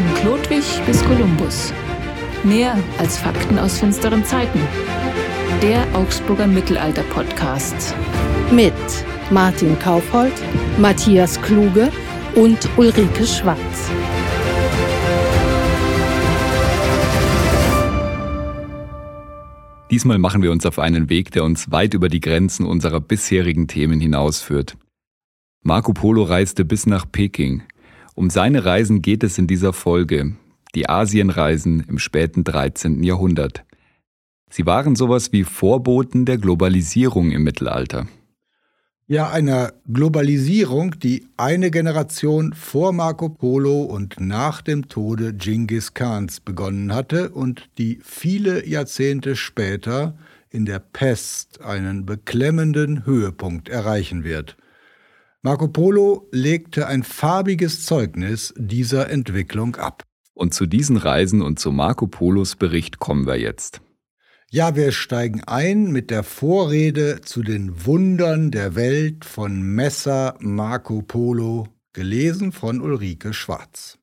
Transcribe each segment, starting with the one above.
Von Chlodwig bis Kolumbus. Mehr als Fakten aus finsteren Zeiten. Der Augsburger Mittelalter-Podcast. Mit Martin Kaufhold, Matthias Kluge und Ulrike Schwarz. Diesmal machen wir uns auf einen Weg, der uns weit über die Grenzen unserer bisherigen Themen hinausführt. Marco Polo reiste bis nach Peking. Um seine Reisen geht es in dieser Folge, die Asienreisen im späten 13. Jahrhundert. Sie waren sowas wie Vorboten der Globalisierung im Mittelalter. Ja, einer Globalisierung, die eine Generation vor Marco Polo und nach dem Tode Genghis Khans begonnen hatte und die viele Jahrzehnte später in der Pest einen beklemmenden Höhepunkt erreichen wird. Marco Polo legte ein farbiges Zeugnis dieser Entwicklung ab. Und zu diesen Reisen und zu Marco Polos Bericht kommen wir jetzt. Ja, wir steigen ein mit der Vorrede zu den Wundern der Welt von Messer Marco Polo, gelesen von Ulrike Schwarz.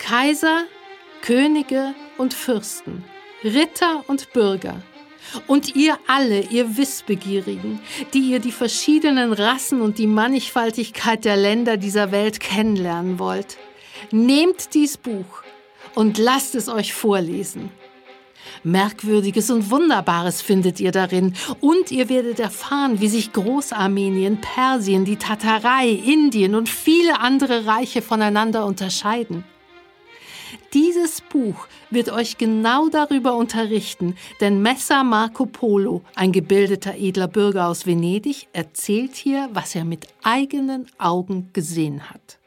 Kaiser, Könige und Fürsten, Ritter und Bürger, und ihr alle, ihr Wissbegierigen, die ihr die verschiedenen Rassen und die Mannigfaltigkeit der Länder dieser Welt kennenlernen wollt, nehmt dies Buch und lasst es euch vorlesen. Merkwürdiges und Wunderbares findet ihr darin und ihr werdet erfahren, wie sich Großarmenien, Persien, die Tatarei, Indien und viele andere Reiche voneinander unterscheiden. Dieses Buch wird euch genau darüber unterrichten, denn Messer Marco Polo, ein gebildeter edler Bürger aus Venedig, erzählt hier, was er mit eigenen Augen gesehen hat.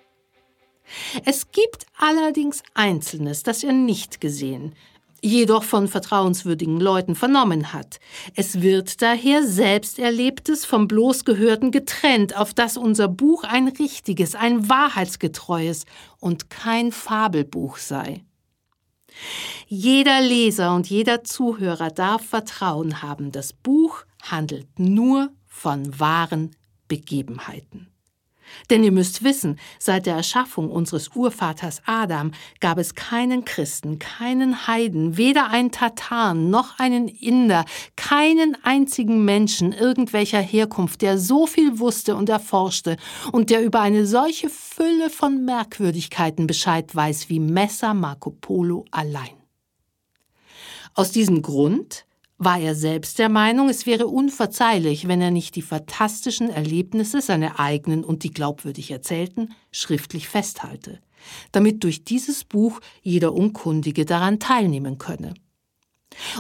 Es gibt allerdings Einzelnes, das er nicht gesehen, jedoch von vertrauenswürdigen Leuten vernommen hat. Es wird daher Selbsterlebtes vom bloßgehörten getrennt, auf das unser Buch ein richtiges, ein wahrheitsgetreues und kein Fabelbuch sei. Jeder Leser und jeder Zuhörer darf Vertrauen haben, das Buch handelt nur von wahren Begebenheiten. Denn ihr müsst wissen, seit der Erschaffung unseres Urvaters Adam gab es keinen Christen, keinen Heiden, weder einen Tataren noch einen Inder, keinen einzigen Menschen irgendwelcher Herkunft, der so viel wusste und erforschte und der über eine solche Fülle von Merkwürdigkeiten Bescheid weiß wie Messer Marco Polo allein. Aus diesem Grund war er selbst der Meinung, es wäre unverzeihlich, wenn er nicht die fantastischen Erlebnisse, seine eigenen und die glaubwürdig erzählten, schriftlich festhalte, damit durch dieses Buch jeder Unkundige daran teilnehmen könne.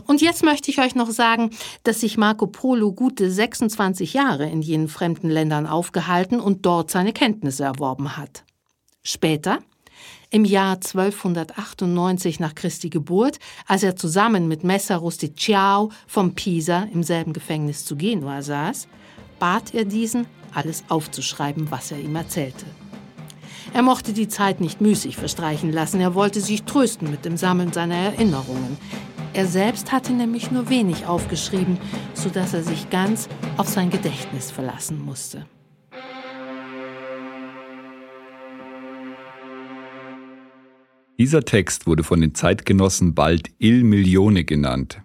Und jetzt möchte ich euch noch sagen, dass sich Marco Polo gute 26 Jahre in jenen fremden Ländern aufgehalten und dort seine Kenntnisse erworben hat. Später, im Jahr 1298 nach Christi Geburt, als er zusammen mit Messer Rusticiao vom Pisa im selben Gefängnis zu Genua saß, bat er diesen, alles aufzuschreiben, was er ihm erzählte. Er mochte die Zeit nicht müßig verstreichen lassen, er wollte sich trösten mit dem Sammeln seiner Erinnerungen. Er selbst hatte nämlich nur wenig aufgeschrieben, so dass er sich ganz auf sein Gedächtnis verlassen musste. Dieser Text wurde von den Zeitgenossen bald Il Milione genannt.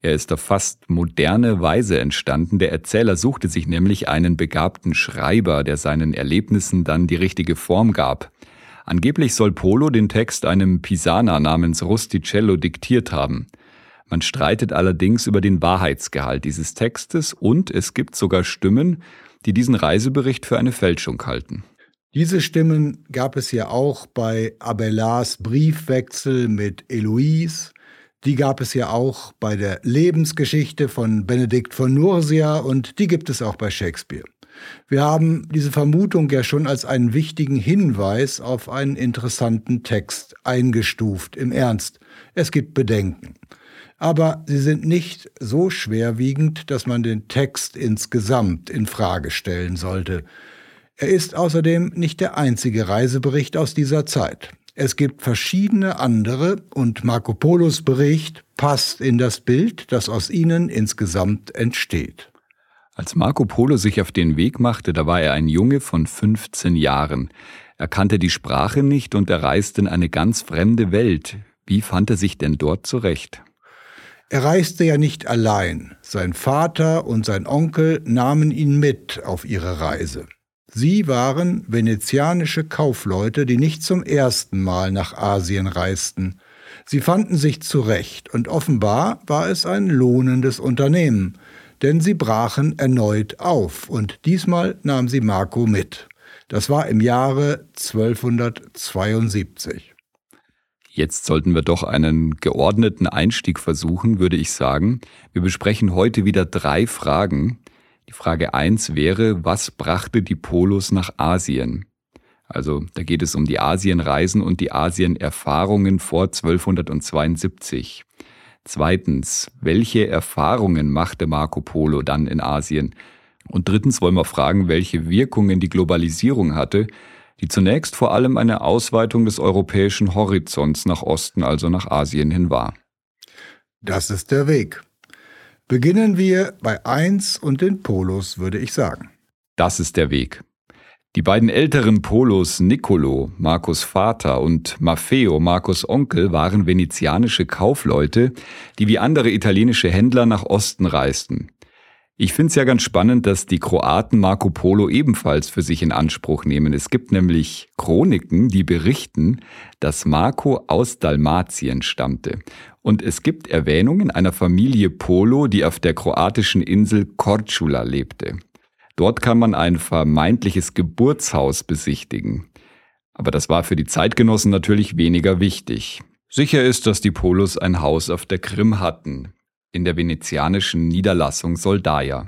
Er ist auf fast moderne Weise entstanden. Der Erzähler suchte sich nämlich einen begabten Schreiber, der seinen Erlebnissen dann die richtige Form gab. Angeblich soll Polo den Text einem Pisaner namens Rusticello diktiert haben. Man streitet allerdings über den Wahrheitsgehalt dieses Textes und es gibt sogar Stimmen, die diesen Reisebericht für eine Fälschung halten. Diese Stimmen gab es ja auch bei Abelards Briefwechsel mit Eloise. Die gab es ja auch bei der Lebensgeschichte von Benedikt von Nursia und die gibt es auch bei Shakespeare. Wir haben diese Vermutung ja schon als einen wichtigen Hinweis auf einen interessanten Text eingestuft. Im Ernst, es gibt Bedenken. Aber sie sind nicht so schwerwiegend, dass man den Text insgesamt in Frage stellen sollte. Er ist außerdem nicht der einzige Reisebericht aus dieser Zeit. Es gibt verschiedene andere und Marco Polos Bericht passt in das Bild, das aus ihnen insgesamt entsteht. Als Marco Polo sich auf den Weg machte, da war er ein Junge von 15 Jahren. Er kannte die Sprache nicht und er reiste in eine ganz fremde Welt. Wie fand er sich denn dort zurecht? Er reiste ja nicht allein. Sein Vater und sein Onkel nahmen ihn mit auf ihre Reise. Sie waren venezianische Kaufleute, die nicht zum ersten Mal nach Asien reisten. Sie fanden sich zurecht und offenbar war es ein lohnendes Unternehmen, denn sie brachen erneut auf und diesmal nahm sie Marco mit. Das war im Jahre 1272. Jetzt sollten wir doch einen geordneten Einstieg versuchen, würde ich sagen. Wir besprechen heute wieder drei Fragen. Die Frage eins wäre, was brachte die Polos nach Asien? Also da geht es um die Asienreisen und die Asienerfahrungen vor 1272. Zweitens, welche Erfahrungen machte Marco Polo dann in Asien? Und drittens wollen wir fragen, welche Wirkungen die Globalisierung hatte, die zunächst vor allem eine Ausweitung des europäischen Horizonts nach Osten, also nach Asien hin war. Das ist der Weg. Beginnen wir bei 1 und den Polos, würde ich sagen. Das ist der Weg. Die beiden älteren Polos Niccolo, Marcos Vater, und Maffeo, Marcos Onkel, waren venezianische Kaufleute, die wie andere italienische Händler nach Osten reisten. Ich finde es ja ganz spannend, dass die Kroaten Marco Polo ebenfalls für sich in Anspruch nehmen. Es gibt nämlich Chroniken, die berichten, dass Marco aus Dalmatien stammte. Und es gibt Erwähnungen einer Familie Polo, die auf der kroatischen Insel Korčula lebte. Dort kann man ein vermeintliches Geburtshaus besichtigen. Aber das war für die Zeitgenossen natürlich weniger wichtig. Sicher ist, dass die Polos ein Haus auf der Krim hatten in der venezianischen Niederlassung Soldaia.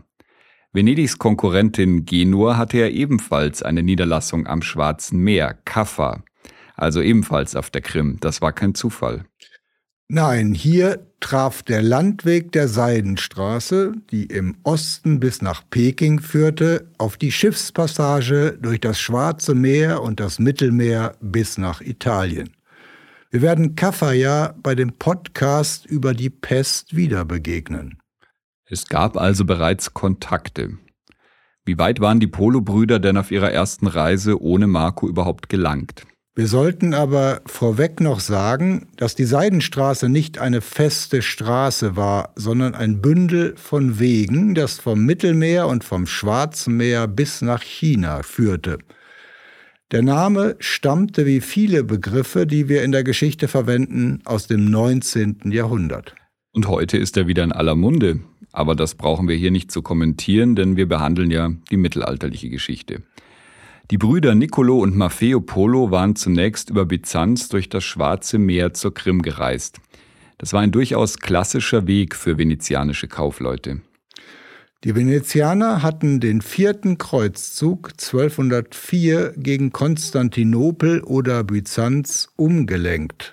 Venedigs Konkurrentin Genua hatte ja ebenfalls eine Niederlassung am Schwarzen Meer, Kaffa, also ebenfalls auf der Krim. Das war kein Zufall. Nein, hier traf der Landweg der Seidenstraße, die im Osten bis nach Peking führte, auf die Schiffspassage durch das Schwarze Meer und das Mittelmeer bis nach Italien. Wir werden Kaffa ja bei dem Podcast über die Pest wieder begegnen. Es gab also bereits Kontakte. Wie weit waren die Polo-Brüder denn auf ihrer ersten Reise ohne Marco überhaupt gelangt? Wir sollten aber vorweg noch sagen, dass die Seidenstraße nicht eine feste Straße war, sondern ein Bündel von Wegen, das vom Mittelmeer und vom Schwarzen Meer bis nach China führte. Der Name stammte wie viele Begriffe, die wir in der Geschichte verwenden, aus dem 19. Jahrhundert. Und heute ist er wieder in aller Munde. Aber das brauchen wir hier nicht zu kommentieren, denn wir behandeln ja die mittelalterliche Geschichte. Die Brüder Nicolo und Maffeo Polo waren zunächst über Byzanz durch das Schwarze Meer zur Krim gereist. Das war ein durchaus klassischer Weg für venezianische Kaufleute. Die Venezianer hatten den vierten Kreuzzug 1204 gegen Konstantinopel oder Byzanz umgelenkt.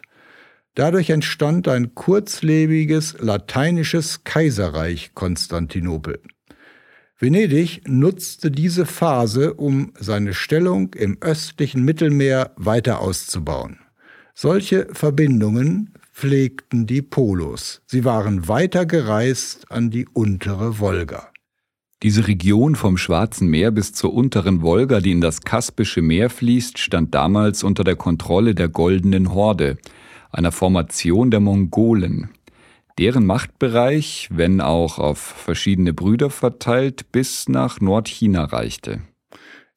Dadurch entstand ein kurzlebiges lateinisches Kaiserreich Konstantinopel. Venedig nutzte diese Phase, um seine Stellung im östlichen Mittelmeer weiter auszubauen. Solche Verbindungen pflegten die Polos. Sie waren weiter gereist an die untere Wolga. Diese Region vom Schwarzen Meer bis zur unteren Wolga, die in das Kaspische Meer fließt, stand damals unter der Kontrolle der Goldenen Horde, einer Formation der Mongolen. Deren Machtbereich, wenn auch auf verschiedene Brüder verteilt, bis nach Nordchina reichte.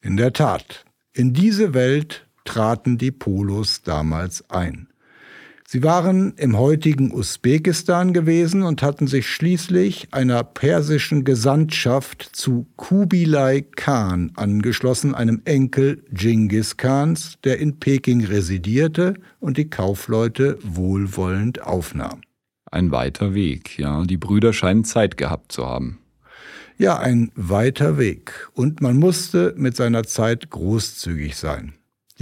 In der Tat, in diese Welt traten die Polos damals ein. Sie waren im heutigen Usbekistan gewesen und hatten sich schließlich einer persischen Gesandtschaft zu Kubilai Khan angeschlossen, einem Enkel Genghis Khans, der in Peking residierte und die Kaufleute wohlwollend aufnahm. Ein weiter Weg, ja. Die Brüder scheinen Zeit gehabt zu haben. Ja, ein weiter Weg. Und man musste mit seiner Zeit großzügig sein.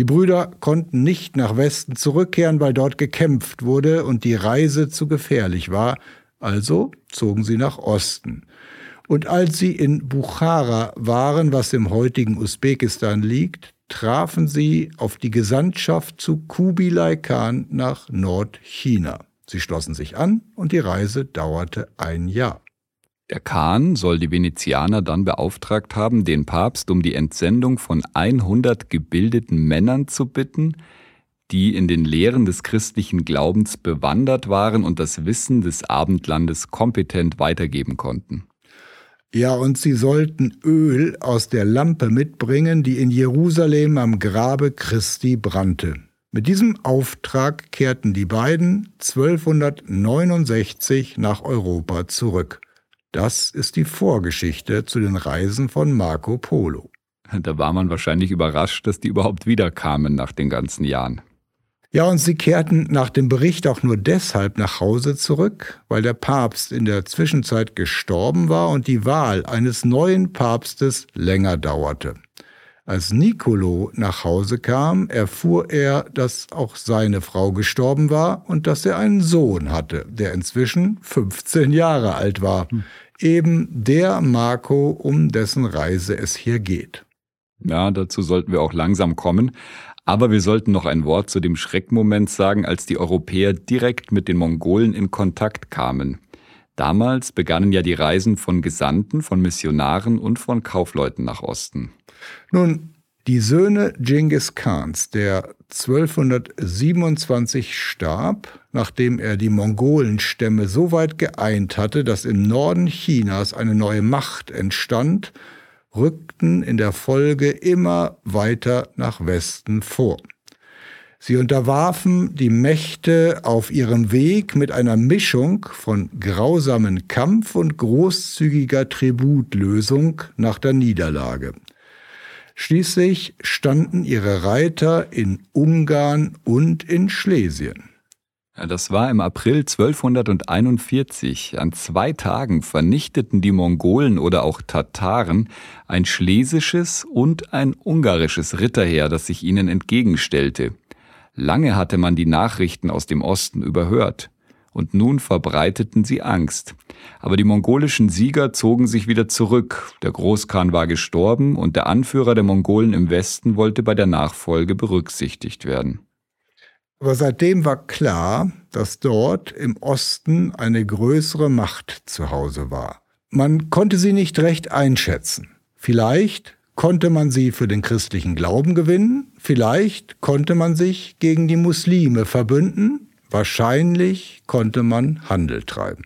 Die Brüder konnten nicht nach Westen zurückkehren, weil dort gekämpft wurde und die Reise zu gefährlich war, also zogen sie nach Osten. Und als sie in Bukhara waren, was im heutigen Usbekistan liegt, trafen sie auf die Gesandtschaft zu Kubilai Khan nach Nordchina. Sie schlossen sich an und die Reise dauerte ein Jahr. Der Khan soll die Venezianer dann beauftragt haben, den Papst um die Entsendung von 100 gebildeten Männern zu bitten, die in den Lehren des christlichen Glaubens bewandert waren und das Wissen des Abendlandes kompetent weitergeben konnten. Ja, und sie sollten Öl aus der Lampe mitbringen, die in Jerusalem am Grabe Christi brannte. Mit diesem Auftrag kehrten die beiden 1269 nach Europa zurück. Das ist die Vorgeschichte zu den Reisen von Marco Polo. Da war man wahrscheinlich überrascht, dass die überhaupt wiederkamen nach den ganzen Jahren. Ja, und sie kehrten nach dem Bericht auch nur deshalb nach Hause zurück, weil der Papst in der Zwischenzeit gestorben war und die Wahl eines neuen Papstes länger dauerte. Als Nicolo nach Hause kam, erfuhr er, dass auch seine Frau gestorben war und dass er einen Sohn hatte, der inzwischen 15 Jahre alt war. Hm. Eben der Marco, um dessen Reise es hier geht. Ja, dazu sollten wir auch langsam kommen. Aber wir sollten noch ein Wort zu dem Schreckmoment sagen, als die Europäer direkt mit den Mongolen in Kontakt kamen. Damals begannen ja die Reisen von Gesandten, von Missionaren und von Kaufleuten nach Osten. Nun, die Söhne Genghis Khans, der 1227 starb, nachdem er die Mongolenstämme so weit geeint hatte, dass im Norden Chinas eine neue Macht entstand rückten in der Folge immer weiter nach Westen vor. Sie unterwarfen die Mächte auf ihrem Weg mit einer Mischung von grausamen Kampf und großzügiger Tributlösung nach der Niederlage. Schließlich standen ihre Reiter in Ungarn und in Schlesien. Das war im April 1241. An zwei Tagen vernichteten die Mongolen oder auch Tataren ein schlesisches und ein ungarisches Ritterheer, das sich ihnen entgegenstellte. Lange hatte man die Nachrichten aus dem Osten überhört, und nun verbreiteten sie Angst. Aber die mongolischen Sieger zogen sich wieder zurück, der Großkhan war gestorben und der Anführer der Mongolen im Westen wollte bei der Nachfolge berücksichtigt werden. Aber seitdem war klar, dass dort im Osten eine größere Macht zu Hause war. Man konnte sie nicht recht einschätzen. Vielleicht konnte man sie für den christlichen Glauben gewinnen, vielleicht konnte man sich gegen die Muslime verbünden, wahrscheinlich konnte man Handel treiben.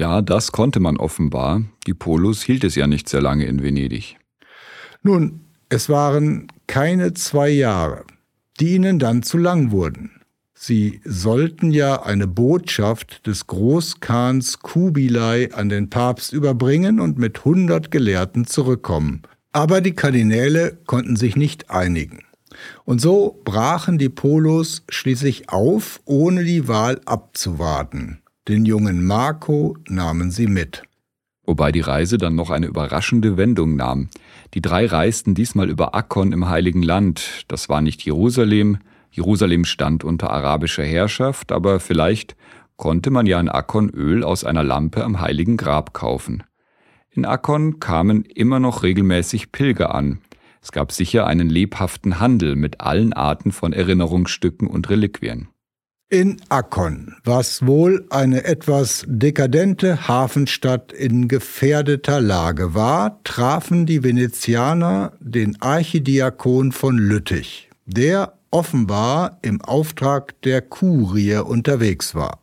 Ja, das konnte man offenbar. Die Polos hielt es ja nicht sehr lange in Venedig. Nun, es waren keine zwei Jahre, die ihnen dann zu lang wurden. Sie sollten ja eine Botschaft des Großkhans Kubilai an den Papst überbringen und mit hundert Gelehrten zurückkommen. Aber die Kardinäle konnten sich nicht einigen. Und so brachen die Polos schließlich auf, ohne die Wahl abzuwarten. Den jungen Marco nahmen sie mit. Wobei die Reise dann noch eine überraschende Wendung nahm. Die drei reisten diesmal über Akkon im Heiligen Land. Das war nicht Jerusalem, Jerusalem stand unter arabischer Herrschaft, aber vielleicht konnte man ja in Akkon Öl aus einer Lampe am heiligen Grab kaufen. In Akkon kamen immer noch regelmäßig Pilger an. Es gab sicher einen lebhaften Handel mit allen Arten von Erinnerungsstücken und Reliquien. In Akkon, was wohl eine etwas dekadente Hafenstadt in gefährdeter Lage war, trafen die Venezianer den Archidiakon von Lüttich, der offenbar im Auftrag der Kurie unterwegs war.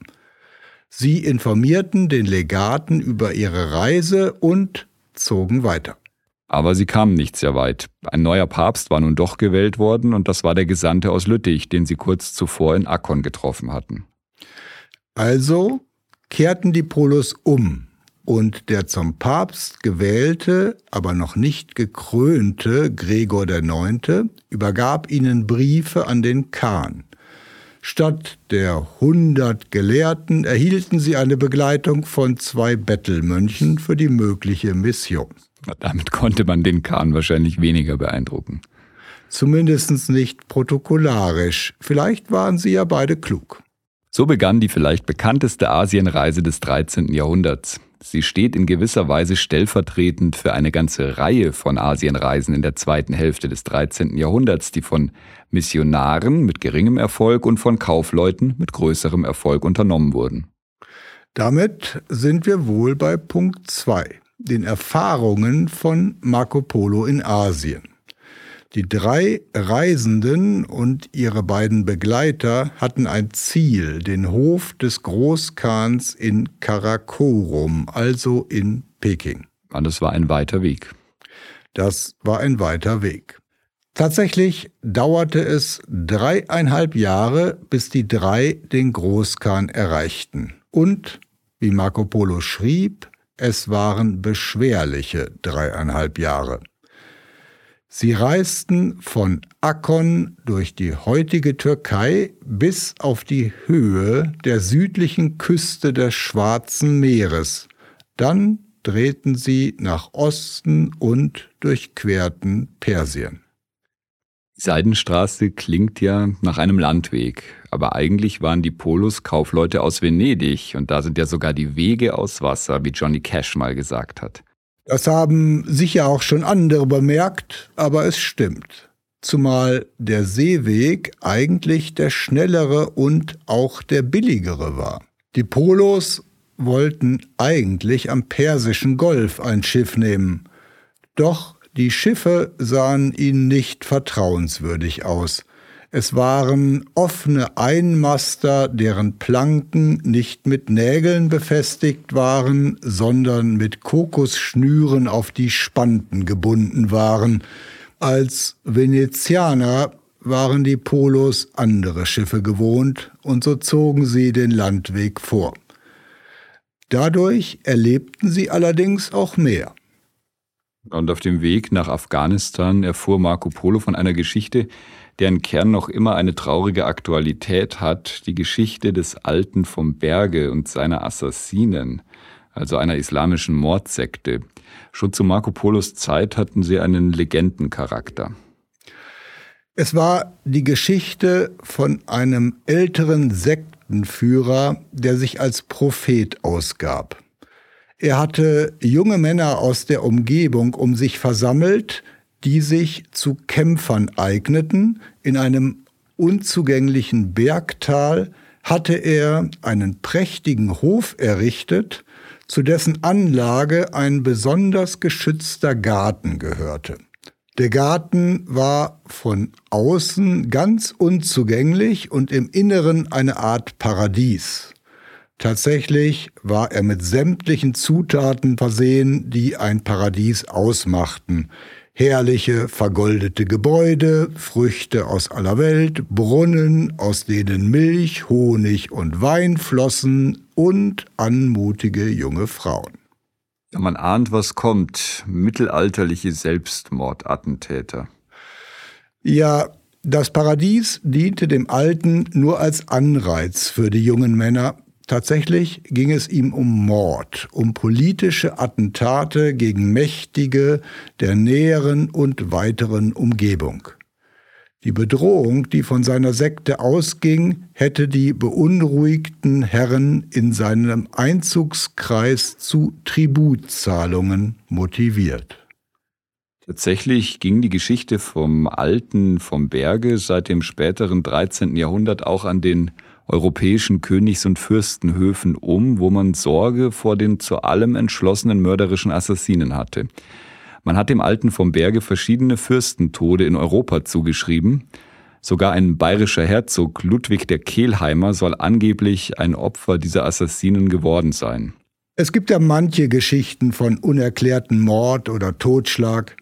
Sie informierten den Legaten über ihre Reise und zogen weiter. Aber sie kamen nicht sehr weit. Ein neuer Papst war nun doch gewählt worden und das war der Gesandte aus Lüttich, den sie kurz zuvor in Akkon getroffen hatten. Also kehrten die Polos um und der zum Papst gewählte, aber noch nicht gekrönte Gregor IX. übergab ihnen Briefe an den Khan. Statt der hundert Gelehrten erhielten sie eine Begleitung von zwei Bettelmönchen für die mögliche Mission. Damit konnte man den Khan wahrscheinlich weniger beeindrucken. Zumindest nicht protokollarisch. Vielleicht waren sie ja beide klug. So begann die vielleicht bekannteste Asienreise des 13. Jahrhunderts. Sie steht in gewisser Weise stellvertretend für eine ganze Reihe von Asienreisen in der zweiten Hälfte des 13. Jahrhunderts, die von Missionaren mit geringem Erfolg und von Kaufleuten mit größerem Erfolg unternommen wurden. Damit sind wir wohl bei Punkt 2, den Erfahrungen von Marco Polo in Asien. Die drei Reisenden und ihre beiden Begleiter hatten ein Ziel, den Hof des Großkhans in Karakorum, also in Peking. Und das war ein weiter Weg. Das war ein weiter Weg. Tatsächlich dauerte es dreieinhalb Jahre, bis die drei den Großkhan erreichten. Und, wie Marco Polo schrieb, es waren beschwerliche dreieinhalb Jahre. Sie reisten von Akkon durch die heutige Türkei bis auf die Höhe der südlichen Küste des Schwarzen Meeres. Dann drehten sie nach Osten und durchquerten Persien. Seidenstraße klingt ja nach einem Landweg, aber eigentlich waren die Polos Kaufleute aus Venedig und da sind ja sogar die Wege aus Wasser, wie Johnny Cash mal gesagt hat. Das haben sicher auch schon andere bemerkt, aber es stimmt. Zumal der Seeweg eigentlich der schnellere und auch der billigere war. Die Polos wollten eigentlich am Persischen Golf ein Schiff nehmen. Doch die Schiffe sahen ihnen nicht vertrauenswürdig aus. Es waren offene Einmaster, deren Planken nicht mit Nägeln befestigt waren, sondern mit Kokosschnüren auf die Spanten gebunden waren. Als Venezianer waren die Polos andere Schiffe gewohnt, und so zogen sie den Landweg vor. Dadurch erlebten sie allerdings auch mehr. Und auf dem Weg nach Afghanistan erfuhr Marco Polo von einer Geschichte, deren Kern noch immer eine traurige Aktualität hat, die Geschichte des Alten vom Berge und seiner Assassinen, also einer islamischen Mordsekte. Schon zu Marco Polos Zeit hatten sie einen Legendencharakter. Es war die Geschichte von einem älteren Sektenführer, der sich als Prophet ausgab. Er hatte junge Männer aus der Umgebung um sich versammelt, die sich zu Kämpfern eigneten. In einem unzugänglichen Bergtal hatte er einen prächtigen Hof errichtet, zu dessen Anlage ein besonders geschützter Garten gehörte. Der Garten war von außen ganz unzugänglich und im Inneren eine Art Paradies. Tatsächlich war er mit sämtlichen Zutaten versehen, die ein Paradies ausmachten. Herrliche vergoldete Gebäude, Früchte aus aller Welt, Brunnen, aus denen Milch, Honig und Wein flossen und anmutige junge Frauen. Man ahnt, was kommt. Mittelalterliche Selbstmordattentäter. Ja, das Paradies diente dem Alten nur als Anreiz für die jungen Männer, Tatsächlich ging es ihm um Mord, um politische Attentate gegen Mächtige der näheren und weiteren Umgebung. Die Bedrohung, die von seiner Sekte ausging, hätte die beunruhigten Herren in seinem Einzugskreis zu Tributzahlungen motiviert. Tatsächlich ging die Geschichte vom Alten vom Berge seit dem späteren 13. Jahrhundert auch an den europäischen Königs- und Fürstenhöfen um, wo man Sorge vor den zu allem entschlossenen mörderischen Assassinen hatte. Man hat dem Alten vom Berge verschiedene Fürstentode in Europa zugeschrieben. Sogar ein bayerischer Herzog Ludwig der Kehlheimer soll angeblich ein Opfer dieser Assassinen geworden sein. Es gibt ja manche Geschichten von unerklärten Mord oder Totschlag.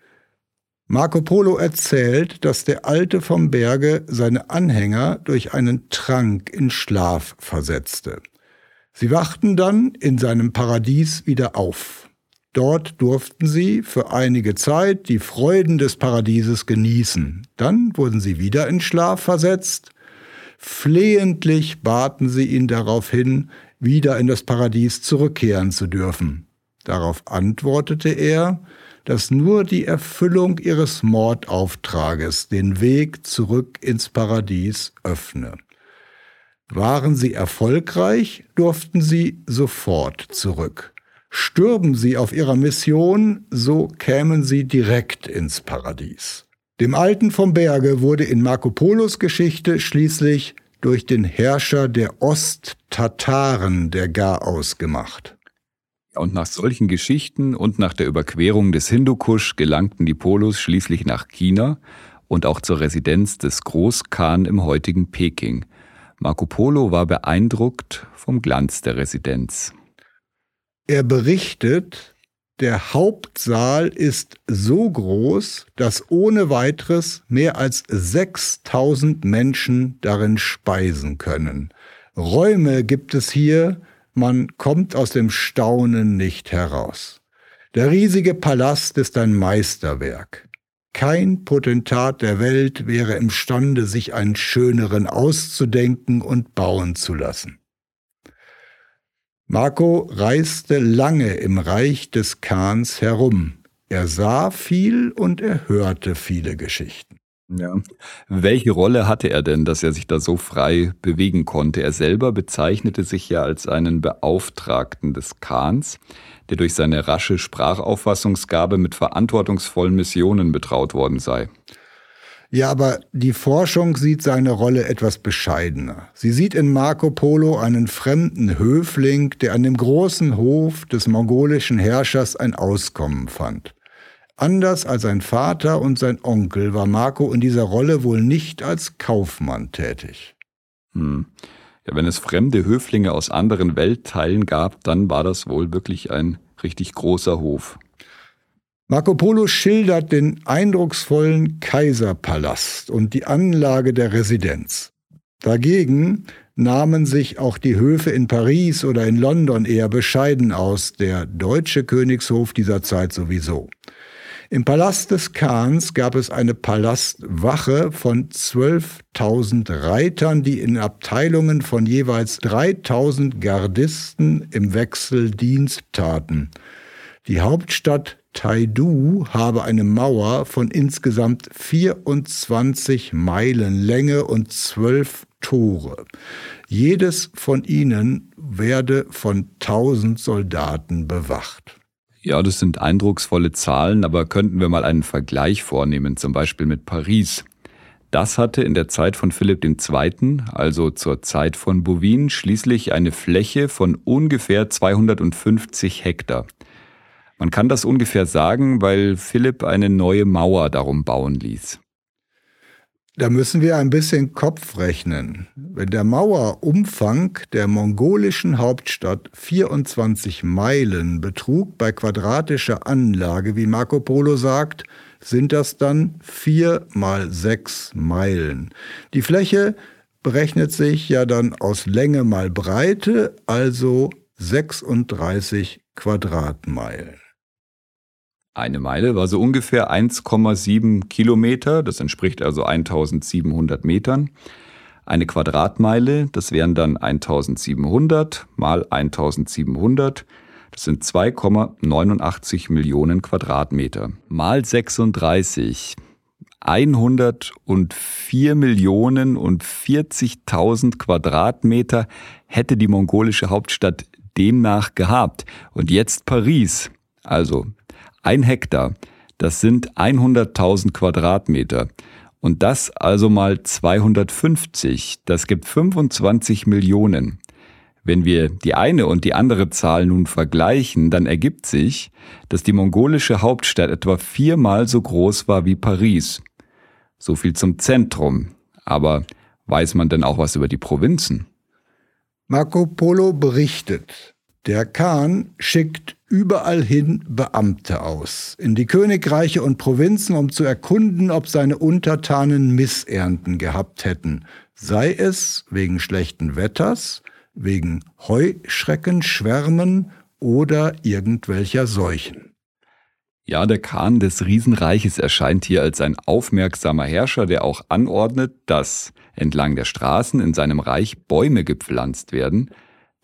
Marco Polo erzählt, dass der Alte vom Berge seine Anhänger durch einen Trank in Schlaf versetzte. Sie wachten dann in seinem Paradies wieder auf. Dort durften sie für einige Zeit die Freuden des Paradieses genießen. Dann wurden sie wieder in Schlaf versetzt. Flehentlich baten sie ihn darauf hin, wieder in das Paradies zurückkehren zu dürfen. Darauf antwortete er, dass nur die Erfüllung ihres Mordauftrages den Weg zurück ins Paradies öffne. Waren sie erfolgreich, durften sie sofort zurück. Stürben sie auf ihrer Mission, so kämen sie direkt ins Paradies. Dem Alten vom Berge wurde in Marco Polos Geschichte schließlich durch den Herrscher der Ost-Tataren der Garaus gemacht. Und nach solchen Geschichten und nach der Überquerung des Hindukusch gelangten die Polos schließlich nach China und auch zur Residenz des Großkhan im heutigen Peking. Marco Polo war beeindruckt vom Glanz der Residenz. Er berichtet, der Hauptsaal ist so groß, dass ohne weiteres mehr als 6000 Menschen darin speisen können. Räume gibt es hier, man kommt aus dem Staunen nicht heraus. Der riesige Palast ist ein Meisterwerk. Kein Potentat der Welt wäre imstande, sich einen schöneren auszudenken und bauen zu lassen. Marco reiste lange im Reich des Khans herum. Er sah viel und er hörte viele Geschichten. Ja. Welche Rolle hatte er denn, dass er sich da so frei bewegen konnte? Er selber bezeichnete sich ja als einen Beauftragten des Khans, der durch seine rasche Sprachauffassungsgabe mit verantwortungsvollen Missionen betraut worden sei. Ja, aber die Forschung sieht seine Rolle etwas bescheidener. Sie sieht in Marco Polo einen fremden Höfling, der an dem großen Hof des mongolischen Herrschers ein Auskommen fand. Anders als sein Vater und sein Onkel war Marco in dieser Rolle wohl nicht als Kaufmann tätig. Hm. Ja, wenn es fremde Höflinge aus anderen Weltteilen gab, dann war das wohl wirklich ein richtig großer Hof. Marco Polo schildert den eindrucksvollen Kaiserpalast und die Anlage der Residenz. Dagegen nahmen sich auch die Höfe in Paris oder in London eher bescheiden aus, der deutsche Königshof dieser Zeit sowieso. Im Palast des Khans gab es eine Palastwache von 12.000 Reitern, die in Abteilungen von jeweils 3.000 Gardisten im Wechsel Dienst taten. Die Hauptstadt Taidu habe eine Mauer von insgesamt 24 Meilen Länge und zwölf Tore. Jedes von ihnen werde von 1000 Soldaten bewacht. Ja, das sind eindrucksvolle Zahlen, aber könnten wir mal einen Vergleich vornehmen, zum Beispiel mit Paris. Das hatte in der Zeit von Philipp II., also zur Zeit von Bouvines, schließlich eine Fläche von ungefähr 250 Hektar. Man kann das ungefähr sagen, weil Philipp eine neue Mauer darum bauen ließ. Da müssen wir ein bisschen Kopf rechnen. Wenn der Mauerumfang der mongolischen Hauptstadt 24 Meilen betrug bei quadratischer Anlage, wie Marco Polo sagt, sind das dann vier mal sechs Meilen. Die Fläche berechnet sich ja dann aus Länge mal Breite, also 36 Quadratmeilen. Eine Meile war so ungefähr 1,7 Kilometer, das entspricht also 1700 Metern. Eine Quadratmeile, das wären dann 1700 mal 1700, das sind 2,89 Millionen Quadratmeter. Mal 36, 104 Millionen und 40.000 Quadratmeter hätte die mongolische Hauptstadt demnach gehabt. Und jetzt Paris, also ein Hektar, das sind 100.000 Quadratmeter. Und das also mal 250, das gibt 25 Millionen. Wenn wir die eine und die andere Zahl nun vergleichen, dann ergibt sich, dass die mongolische Hauptstadt etwa viermal so groß war wie Paris. So viel zum Zentrum. Aber weiß man denn auch was über die Provinzen? Marco Polo berichtet, der Khan schickt überall hin Beamte aus, in die Königreiche und Provinzen, um zu erkunden, ob seine Untertanen Missernten gehabt hätten, sei es wegen schlechten Wetters, wegen Heuschreckenschwärmen oder irgendwelcher Seuchen. Ja, der Khan des Riesenreiches erscheint hier als ein aufmerksamer Herrscher, der auch anordnet, dass entlang der Straßen in seinem Reich Bäume gepflanzt werden,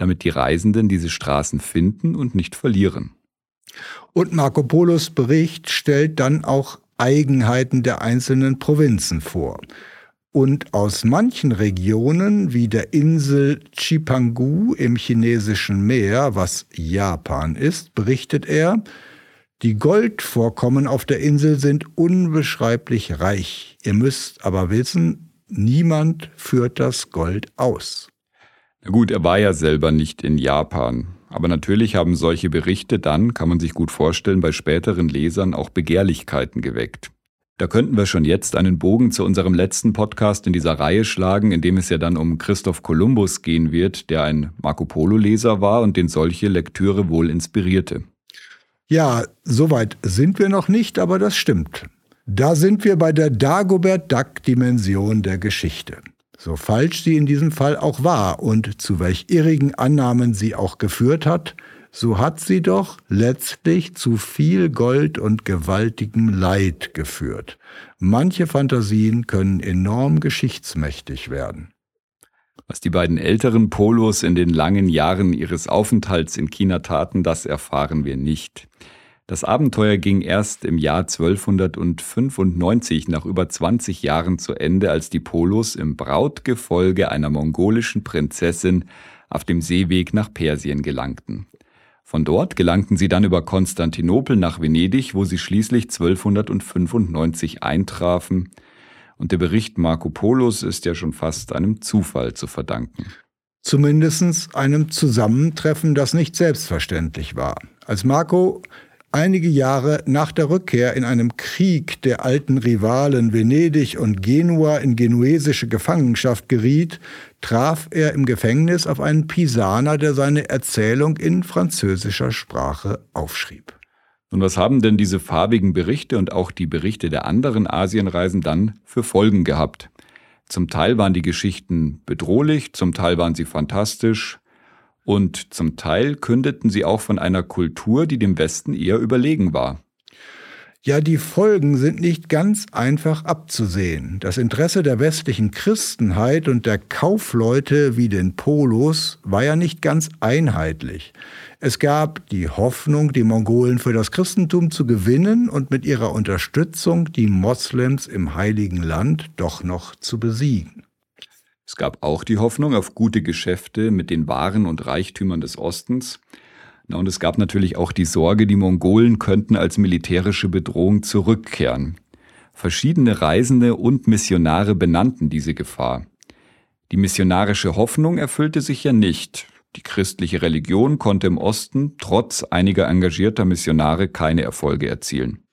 damit die Reisenden diese Straßen finden und nicht verlieren. Und Marco Polos Bericht stellt dann auch Eigenheiten der einzelnen Provinzen vor. Und aus manchen Regionen, wie der Insel Chipangu im chinesischen Meer, was Japan ist, berichtet er, die Goldvorkommen auf der Insel sind unbeschreiblich reich. Ihr müsst aber wissen, niemand führt das Gold aus. Na gut, er war ja selber nicht in Japan. Aber natürlich haben solche Berichte dann, kann man sich gut vorstellen, bei späteren Lesern auch Begehrlichkeiten geweckt. Da könnten wir schon jetzt einen Bogen zu unserem letzten Podcast in dieser Reihe schlagen, in dem es ja dann um Christoph Kolumbus gehen wird, der ein Marco Polo-Leser war und den solche Lektüre wohl inspirierte. Ja, soweit sind wir noch nicht, aber das stimmt. Da sind wir bei der Dagobert-Duck-Dimension der Geschichte. So falsch sie in diesem Fall auch war und zu welch irrigen Annahmen sie auch geführt hat, so hat sie doch letztlich zu viel Gold und gewaltigem Leid geführt. Manche Fantasien können enorm geschichtsmächtig werden. Was die beiden älteren Polos in den langen Jahren ihres Aufenthalts in China taten, das erfahren wir nicht. Das Abenteuer ging erst im Jahr 1295 nach über 20 Jahren zu Ende, als die Polos im Brautgefolge einer mongolischen Prinzessin auf dem Seeweg nach Persien gelangten. Von dort gelangten sie dann über Konstantinopel nach Venedig, wo sie schließlich 1295 eintrafen. Und der Bericht Marco Polos ist ja schon fast einem Zufall zu verdanken. Zumindest einem Zusammentreffen, das nicht selbstverständlich war. Als Marco einige Jahre nach der Rückkehr in einem Krieg der alten Rivalen Venedig und Genua in genuesische Gefangenschaft geriet, traf er im Gefängnis auf einen Pisaner, der seine Erzählung in französischer Sprache aufschrieb. Und was haben denn diese farbigen Berichte und auch die Berichte der anderen Asienreisen dann für Folgen gehabt? Zum Teil waren die Geschichten bedrohlich, zum Teil waren sie fantastisch, und zum Teil kündeten sie auch von einer Kultur, die dem Westen eher überlegen war. Ja, die Folgen sind nicht ganz einfach abzusehen. Das Interesse der westlichen Christenheit und der Kaufleute wie den Polos war ja nicht ganz einheitlich. Es gab die Hoffnung, die Mongolen für das Christentum zu gewinnen und mit ihrer Unterstützung die Moslems im heiligen Land doch noch zu besiegen. Es gab auch die Hoffnung auf gute Geschäfte mit den Waren und Reichtümern des Ostens. Na, und es gab natürlich auch die Sorge, die Mongolen könnten als militärische Bedrohung zurückkehren. Verschiedene Reisende und Missionare benannten diese Gefahr. Die missionarische Hoffnung erfüllte sich ja nicht. Die christliche Religion konnte im Osten trotz einiger engagierter Missionare keine Erfolge erzielen.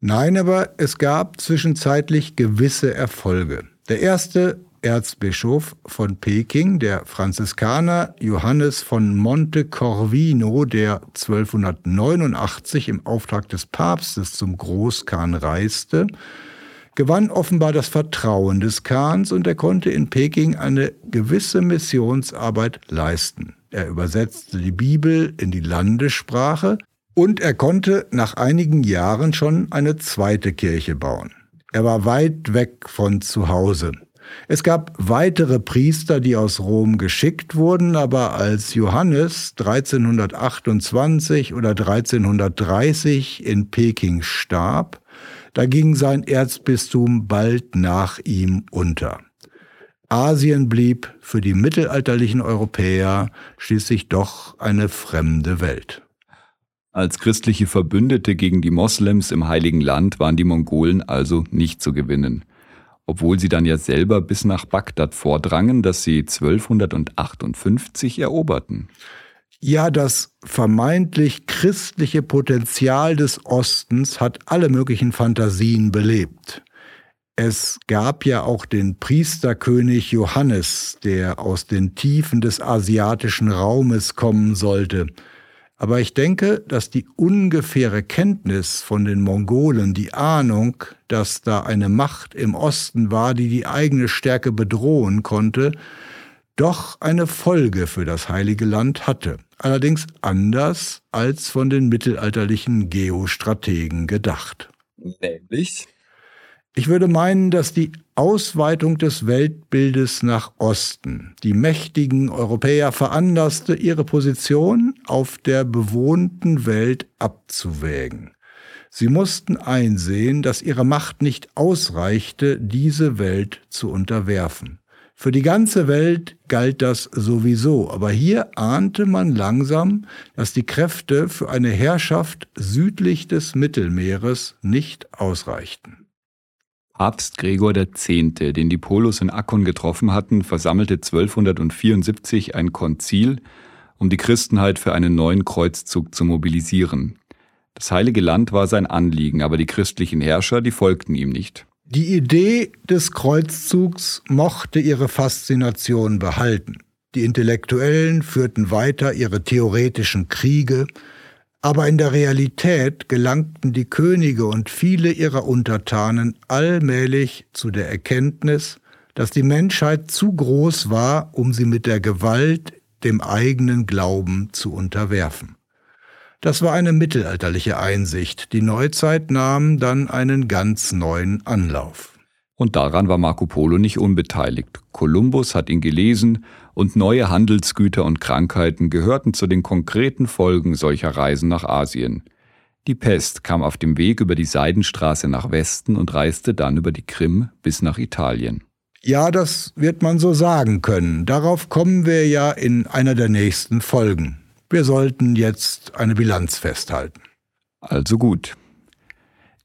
Nein, aber es gab zwischenzeitlich gewisse Erfolge. Der erste Erzbischof von Peking, der Franziskaner Johannes von Monte Corvino, der 1289 im Auftrag des Papstes zum Großkhan reiste, gewann offenbar das Vertrauen des Khans und er konnte in Peking eine gewisse Missionsarbeit leisten. Er übersetzte die Bibel in die Landessprache und er konnte nach einigen Jahren schon eine zweite Kirche bauen. Er war weit weg von zu Hause. Es gab weitere Priester, die aus Rom geschickt wurden, aber als Johannes 1328 oder 1330 in Peking starb, da ging sein Erzbistum bald nach ihm unter. Asien blieb für die mittelalterlichen Europäer schließlich doch eine fremde Welt. Als christliche Verbündete gegen die Moslems im Heiligen Land waren die Mongolen also nicht zu gewinnen obwohl sie dann ja selber bis nach Bagdad vordrangen, das sie 1258 eroberten. Ja, das vermeintlich christliche Potenzial des Ostens hat alle möglichen Fantasien belebt. Es gab ja auch den Priesterkönig Johannes, der aus den Tiefen des asiatischen Raumes kommen sollte, aber ich denke, dass die ungefähre Kenntnis von den Mongolen, die Ahnung, dass da eine Macht im Osten war, die die eigene Stärke bedrohen konnte, doch eine Folge für das heilige Land hatte. Allerdings anders als von den mittelalterlichen Geostrategen gedacht. Nämlich? Ich würde meinen, dass die Ausweitung des Weltbildes nach Osten die mächtigen Europäer veranlasste, ihre Position auf der bewohnten Welt abzuwägen. Sie mussten einsehen, dass ihre Macht nicht ausreichte, diese Welt zu unterwerfen. Für die ganze Welt galt das sowieso, aber hier ahnte man langsam, dass die Kräfte für eine Herrschaft südlich des Mittelmeeres nicht ausreichten. Papst Gregor X., den die Polos in Akkon getroffen hatten, versammelte 1274 ein Konzil, um die Christenheit für einen neuen Kreuzzug zu mobilisieren. Das heilige Land war sein Anliegen, aber die christlichen Herrscher, die folgten ihm nicht. Die Idee des Kreuzzugs mochte ihre Faszination behalten. Die Intellektuellen führten weiter ihre theoretischen Kriege, aber in der Realität gelangten die Könige und viele ihrer Untertanen allmählich zu der Erkenntnis, dass die Menschheit zu groß war, um sie mit der Gewalt dem eigenen Glauben zu unterwerfen. Das war eine mittelalterliche Einsicht. Die Neuzeit nahm dann einen ganz neuen Anlauf. Und daran war Marco Polo nicht unbeteiligt. Kolumbus hat ihn gelesen und neue Handelsgüter und Krankheiten gehörten zu den konkreten Folgen solcher Reisen nach Asien. Die Pest kam auf dem Weg über die Seidenstraße nach Westen und reiste dann über die Krim bis nach Italien. Ja, das wird man so sagen können. Darauf kommen wir ja in einer der nächsten Folgen. Wir sollten jetzt eine Bilanz festhalten. Also gut.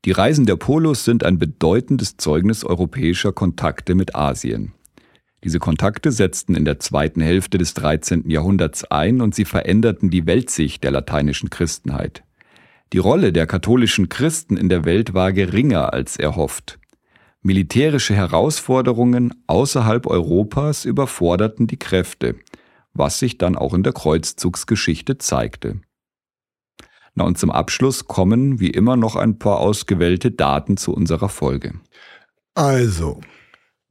Die Reisen der Polos sind ein bedeutendes Zeugnis europäischer Kontakte mit Asien. Diese Kontakte setzten in der zweiten Hälfte des 13. Jahrhunderts ein und sie veränderten die Weltsicht der lateinischen Christenheit. Die Rolle der katholischen Christen in der Welt war geringer als erhofft. Militärische Herausforderungen außerhalb Europas überforderten die Kräfte, was sich dann auch in der Kreuzzugsgeschichte zeigte. Na und zum Abschluss kommen wie immer noch ein paar ausgewählte Daten zu unserer Folge. Also.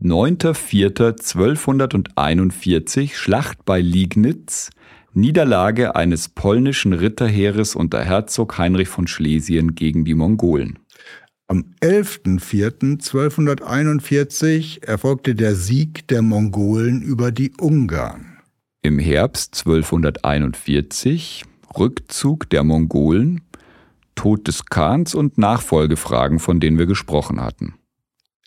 9.4.1241 Schlacht bei Liegnitz, Niederlage eines polnischen Ritterheeres unter Herzog Heinrich von Schlesien gegen die Mongolen. Am 11.04.1241 erfolgte der Sieg der Mongolen über die Ungarn. Im Herbst 1241 Rückzug der Mongolen, Tod des Khans und Nachfolgefragen, von denen wir gesprochen hatten.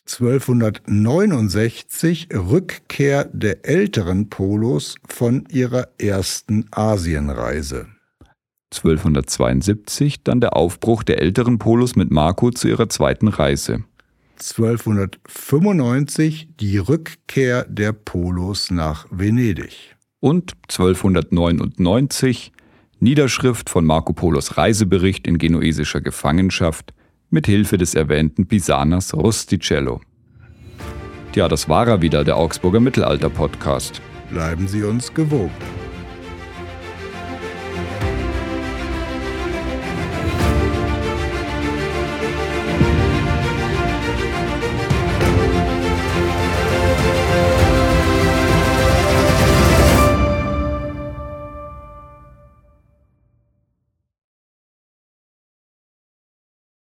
1269 Rückkehr der älteren Polos von ihrer ersten Asienreise. 1272 dann der Aufbruch der älteren Polos mit Marco zu ihrer zweiten Reise. 1295 die Rückkehr der Polos nach Venedig. Und 1299 Niederschrift von Marco Polos Reisebericht in genuesischer Gefangenschaft mit Hilfe des erwähnten Pisanas Rusticello. Tja, das war er wieder, der Augsburger Mittelalter-Podcast. Bleiben Sie uns gewogen.